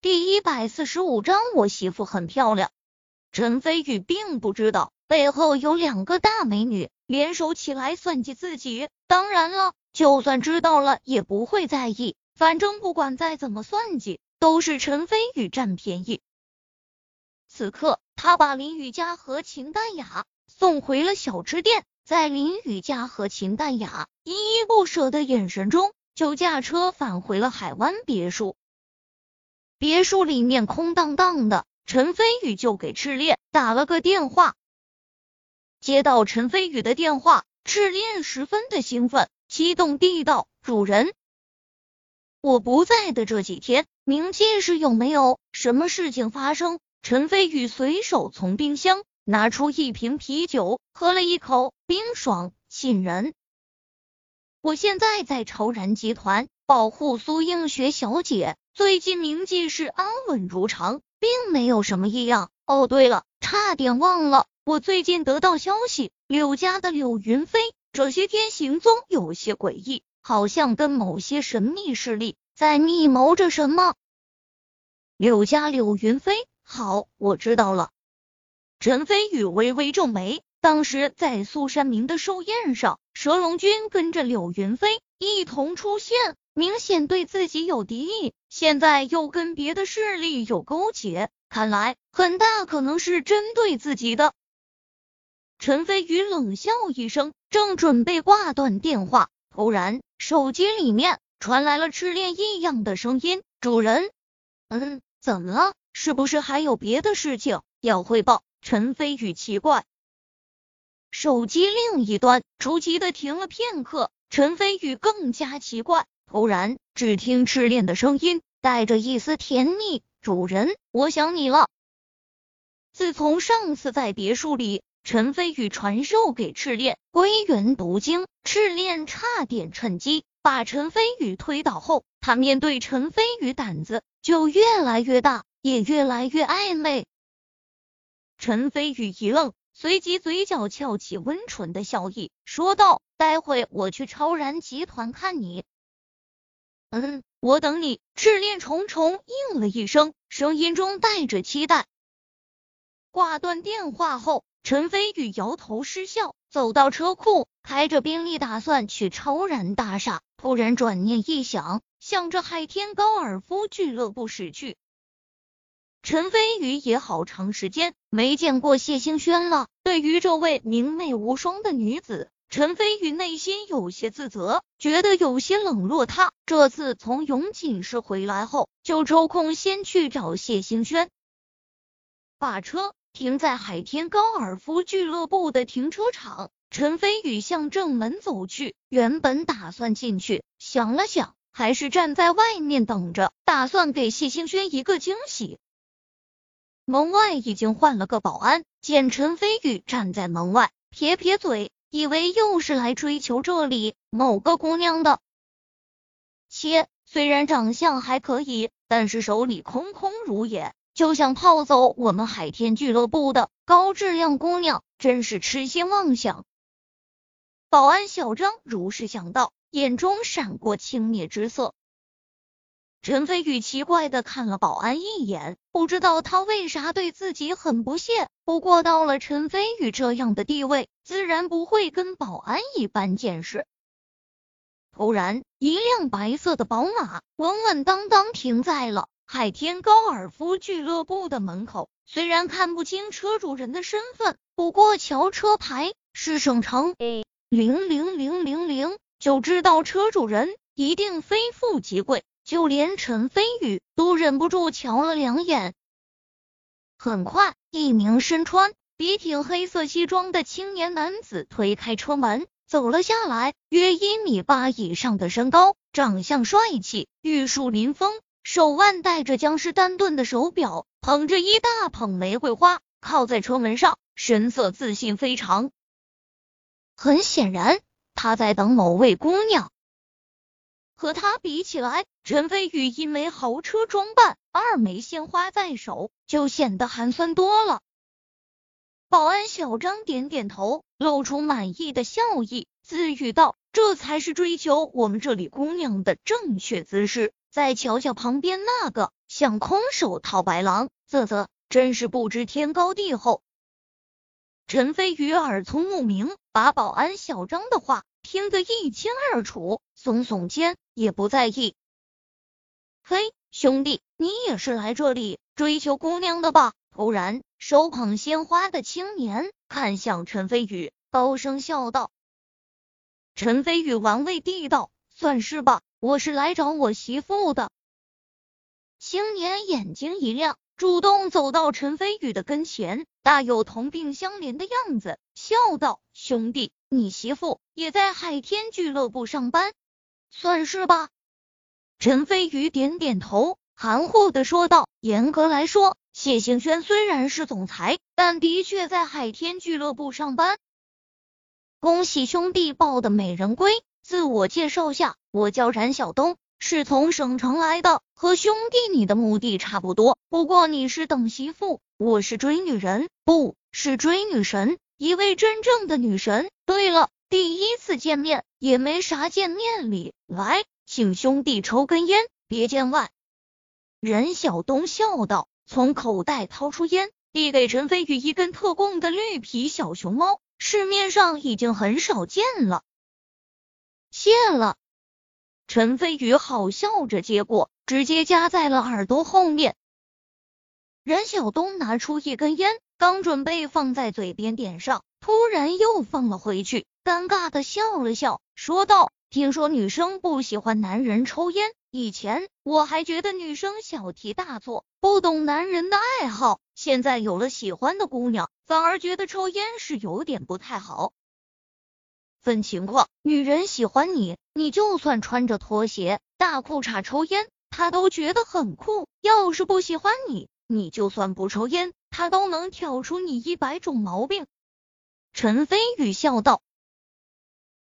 第一百四十五章，我媳妇很漂亮。陈飞宇并不知道背后有两个大美女联手起来算计自己。当然了，就算知道了也不会在意，反正不管再怎么算计，都是陈飞宇占便宜。此刻，他把林雨佳和秦淡雅送回了小吃店，在林雨佳和秦淡雅依依不舍的眼神中，就驾车返回了海湾别墅。别墅里面空荡荡的，陈飞宇就给赤练打了个电话。接到陈飞宇的电话，赤练十分的兴奋，激动地道：“主人，我不在的这几天，冥界是有没有什么事情发生？”陈飞宇随手从冰箱拿出一瓶啤酒，喝了一口，冰爽沁人。我现在在超然集团保护苏映雪小姐。最近冥界是安稳如常，并没有什么异样。哦，对了，差点忘了，我最近得到消息，柳家的柳云飞这些天行踪有些诡异，好像跟某些神秘势力在密谋着什么。柳家柳云飞，好，我知道了。陈飞宇微微皱眉，当时在苏山明的寿宴上，蛇龙君跟着柳云飞一同出现。明显对自己有敌意，现在又跟别的势力有勾结，看来很大可能是针对自己的。陈飞宇冷笑一声，正准备挂断电话，突然手机里面传来了炽烈异样的声音：“主人，嗯，怎么了？是不是还有别的事情要汇报？”陈飞宇奇怪。手机另一端出奇的停了片刻，陈飞宇更加奇怪。突然，只听赤练的声音带着一丝甜蜜：“主人，我想你了。”自从上次在别墅里，陈飞宇传授给赤练归元毒经，赤练差点趁机把陈飞宇推倒后，他面对陈飞宇胆子就越来越大，也越来越暧昧。陈飞宇一愣，随即嘴角翘起温纯的笑意，说道：“待会我去超然集团看你。”嗯，我等你。赤练重重应了一声，声音中带着期待。挂断电话后，陈飞宇摇头失笑，走到车库，开着宾利打算去超然大厦。突然转念一想，向着海天高尔夫俱乐部驶去。陈飞宇也好长时间没见过谢星轩了，对于这位明媚无双的女子。陈飞宇内心有些自责，觉得有些冷落他。这次从永锦市回来后，就抽空先去找谢星轩，把车停在海天高尔夫俱乐部的停车场。陈飞宇向正门走去，原本打算进去，想了想，还是站在外面等着，打算给谢星轩一个惊喜。门外已经换了个保安，见陈飞宇站在门外，撇撇嘴。以为又是来追求这里某个姑娘的，切，虽然长相还可以，但是手里空空如也，就想泡走我们海天俱乐部的高质量姑娘，真是痴心妄想。保安小张如是想到，眼中闪过轻蔑之色。陈飞宇奇怪的看了保安一眼，不知道他为啥对自己很不屑。不过到了陈飞宇这样的地位，自然不会跟保安一般见识。突然，一辆白色的宝马稳稳当当停在了海天高尔夫俱乐部的门口。虽然看不清车主人的身份，不过瞧车牌是省城 A 零零零零零，就知道车主人一定非富即贵。就连陈飞宇都忍不住瞧了两眼。很快，一名身穿笔挺黑色西装的青年男子推开车门走了下来，约一米八以上的身高，长相帅气，玉树临风，手腕戴着江诗丹顿的手表，捧着一大捧玫瑰花，靠在车门上，神色自信非常。很显然，他在等某位姑娘。和他比起来，陈飞宇一枚豪车装扮，二枚鲜花在手，就显得寒酸多了。保安小张点点头，露出满意的笑意，自语道：“这才是追求我们这里姑娘的正确姿势。再瞧瞧旁边那个像空手套白狼，啧啧，真是不知天高地厚。陈飞宇耳聪目明，把保安小张的话听得一清二楚，耸耸肩，也不在意。嘿，兄弟，你也是来这里追求姑娘的吧？突然，手捧鲜花的青年看向陈飞宇，高声笑道。陈飞宇玩味地道：“算是吧，我是来找我媳妇的。”青年眼睛一亮。主动走到陈飞宇的跟前，大有同病相怜的样子，笑道：“兄弟，你媳妇也在海天俱乐部上班，算是吧。”陈飞宇点点头，含糊的说道：“严格来说，谢兴轩虽然是总裁，但的确在海天俱乐部上班。恭喜兄弟抱的美人归！自我介绍下，我叫冉晓东。”是从省城来的，和兄弟你的目的差不多。不过你是等媳妇，我是追女人，不是追女神，一位真正的女神。对了，第一次见面也没啥见面礼，来，请兄弟抽根烟，别见外。任小东笑道，从口袋掏出烟，递给陈飞宇一根特供的绿皮小熊猫，市面上已经很少见了。谢了。陈飞宇好笑着接过，直接夹在了耳朵后面。任小东拿出一根烟，刚准备放在嘴边点上，突然又放了回去，尴尬的笑了笑，说道：“听说女生不喜欢男人抽烟，以前我还觉得女生小题大做，不懂男人的爱好，现在有了喜欢的姑娘，反而觉得抽烟是有点不太好。”分情况，女人喜欢你，你就算穿着拖鞋、大裤衩抽烟，她都觉得很酷；要是不喜欢你，你就算不抽烟，她都能挑出你一百种毛病。陈飞宇笑道：“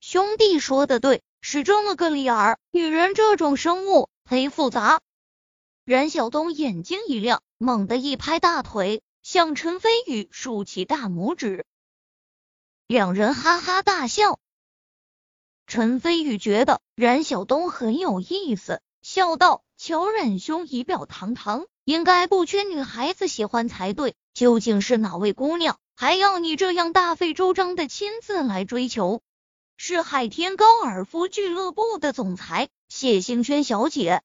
兄弟说的对，是这么个理儿。女人这种生物忒复杂。”冉晓东眼睛一亮，猛地一拍大腿，向陈飞宇竖起大拇指。两人哈哈大笑。陈飞宇觉得冉晓东很有意思，笑道：“乔冉兄仪表堂堂，应该不缺女孩子喜欢才对。究竟是哪位姑娘，还要你这样大费周章的亲自来追求？”是海天高尔夫俱乐部的总裁谢星轩小姐。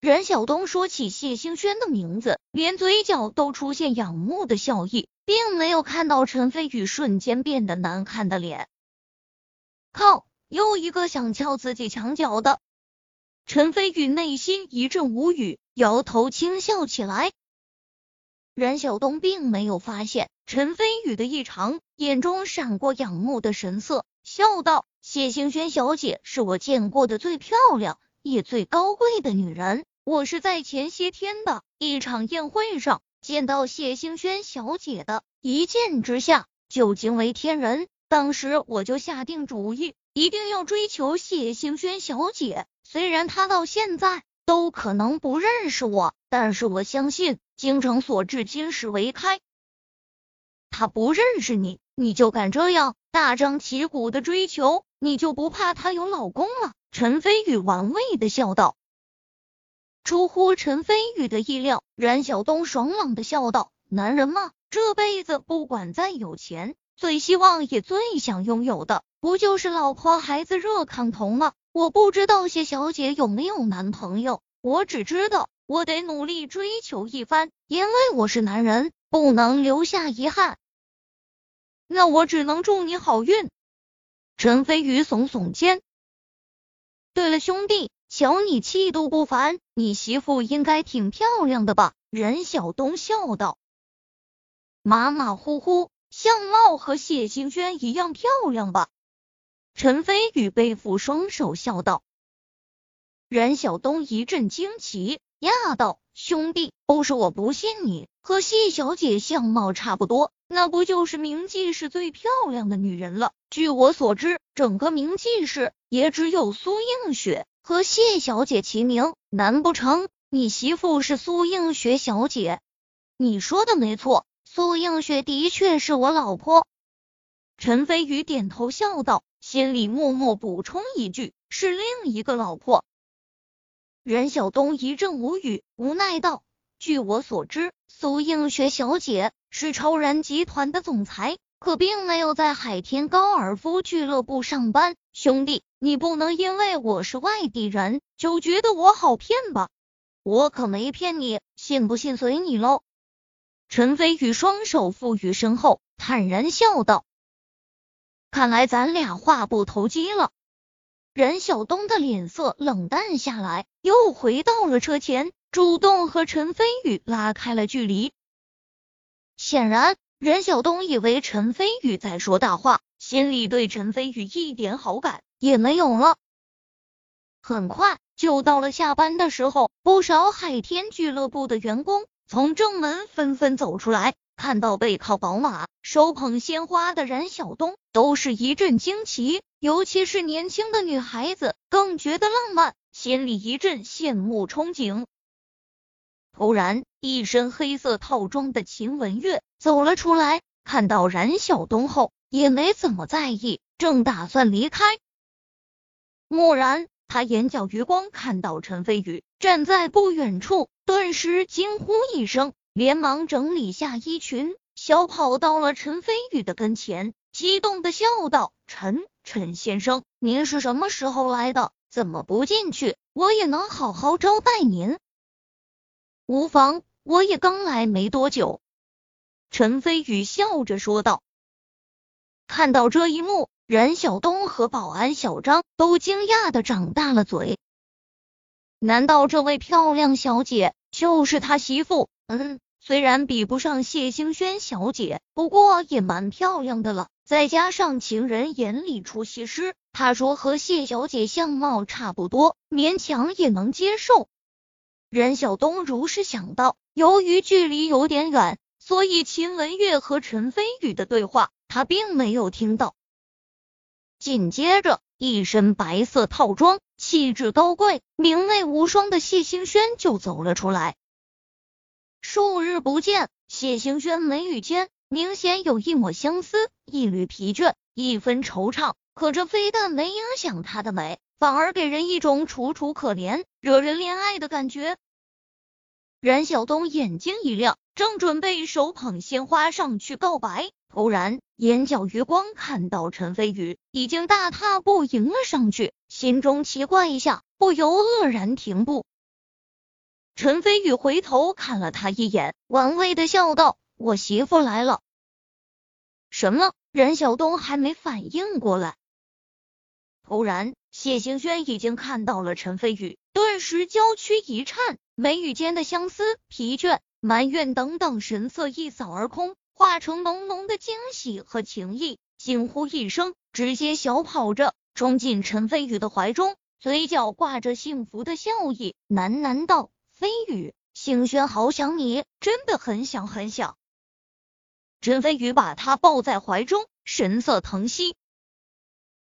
冉晓东说起谢星轩的名字，连嘴角都出现仰慕的笑意，并没有看到陈飞宇瞬间变得难看的脸。靠！又一个想撬自己墙角的，陈飞宇内心一阵无语，摇头轻笑起来。冉晓东并没有发现陈飞宇的异常，眼中闪过仰慕的神色，笑道：“谢星轩小姐是我见过的最漂亮也最高贵的女人。我是在前些天的一场宴会上见到谢星轩小姐的，一见之下就惊为天人。当时我就下定主意。”一定要追求谢星轩小姐，虽然她到现在都可能不认识我，但是我相信京城所至，金石为开。她不认识你，你就敢这样大张旗鼓的追求，你就不怕她有老公了？陈飞宇玩味的笑道。出乎陈飞宇的意料，冉晓东爽朗的笑道：“男人嘛，这辈子不管再有钱，最希望也最想拥有的。”不就是老婆孩子热炕头吗？我不知道谢小姐有没有男朋友，我只知道我得努力追求一番，因为我是男人，不能留下遗憾。那我只能祝你好运。陈飞宇耸耸肩。对了，兄弟，瞧你气度不凡，你媳妇应该挺漂亮的吧？任小东笑道。马马虎虎，相貌和谢星轩一样漂亮吧？陈飞宇背负双手笑道：“冉晓东一阵惊奇，讶道：兄弟，不是我不信你，和谢小姐相貌差不多，那不就是明记市最漂亮的女人了？据我所知，整个明记市也只有苏映雪和谢小姐齐名，难不成你媳妇是苏映雪小姐？你说的没错，苏映雪的确是我老婆。”陈飞宇点头笑道。心里默默补充一句：“是另一个老婆。”任晓东一阵无语，无奈道：“据我所知，苏映雪小姐是超然集团的总裁，可并没有在海天高尔夫俱乐部上班。兄弟，你不能因为我是外地人，就觉得我好骗吧？我可没骗你，信不信随你喽。”陈飞宇双手负于身后，坦然笑道：“看来咱俩话不投机了。”任晓东的脸色冷淡下来，又回到了车前，主动和陈飞宇拉开了距离。显然，任晓东以为陈飞宇在说大话，心里对陈飞宇一点好感也没有了。很快就到了下班的时候，不少海天俱乐部的员工。从正门纷纷走出来，看到背靠宝马、手捧鲜花的冉晓东，都是一阵惊奇。尤其是年轻的女孩子，更觉得浪漫，心里一阵羡慕憧憬。突然，一身黑色套装的秦文月走了出来，看到冉晓东后，也没怎么在意，正打算离开。蓦然，他眼角余光看到陈飞宇站在不远处。顿时惊呼一声，连忙整理下衣裙，小跑到了陈飞宇的跟前，激动的笑道：“陈陈先生，您是什么时候来的？怎么不进去？我也能好好招待您。”“无妨，我也刚来没多久。”陈飞宇笑着说道。看到这一幕，冉晓东和保安小张都惊讶的长大了嘴。难道这位漂亮小姐就是他媳妇？嗯，虽然比不上谢星轩小姐，不过也蛮漂亮的了。再加上情人眼里出西施，他说和谢小姐相貌差不多，勉强也能接受。任晓东如是想到，由于距离有点远，所以秦文月和陈飞宇的对话他并没有听到。紧接着。一身白色套装，气质高贵、明媚无双的谢星轩就走了出来。数日不见，谢星轩眉宇间明显有一抹相思，一缕疲倦，一分惆怅。可这非但没影响她的美，反而给人一种楚楚可怜、惹人怜爱的感觉。冉晓东眼睛一亮，正准备手捧鲜花上去告白。突然，眼角余光看到陈飞宇已经大踏步迎了上去，心中奇怪一下，不由愕然停步。陈飞宇回头看了他一眼，玩味的笑道：“我媳妇来了。”什么？冉晓东还没反应过来，突然，谢行轩已经看到了陈飞宇，顿时娇躯一颤，眉宇间的相思、疲倦、埋怨等等神色一扫而空。化成浓浓的惊喜和情意，惊呼一声，直接小跑着冲进陈飞宇的怀中，嘴角挂着幸福的笑意，喃喃道：“飞宇，星轩好想你，真的很想很想。”陈飞宇把他抱在怀中，神色疼惜。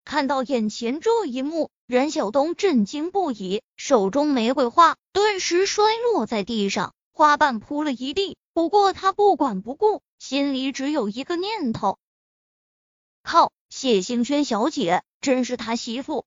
看到眼前这一幕，任晓东震惊不已，手中玫瑰花顿时摔落在地上，花瓣铺了一地。不过他不管不顾。心里只有一个念头：靠，谢星轩小姐真是他媳妇。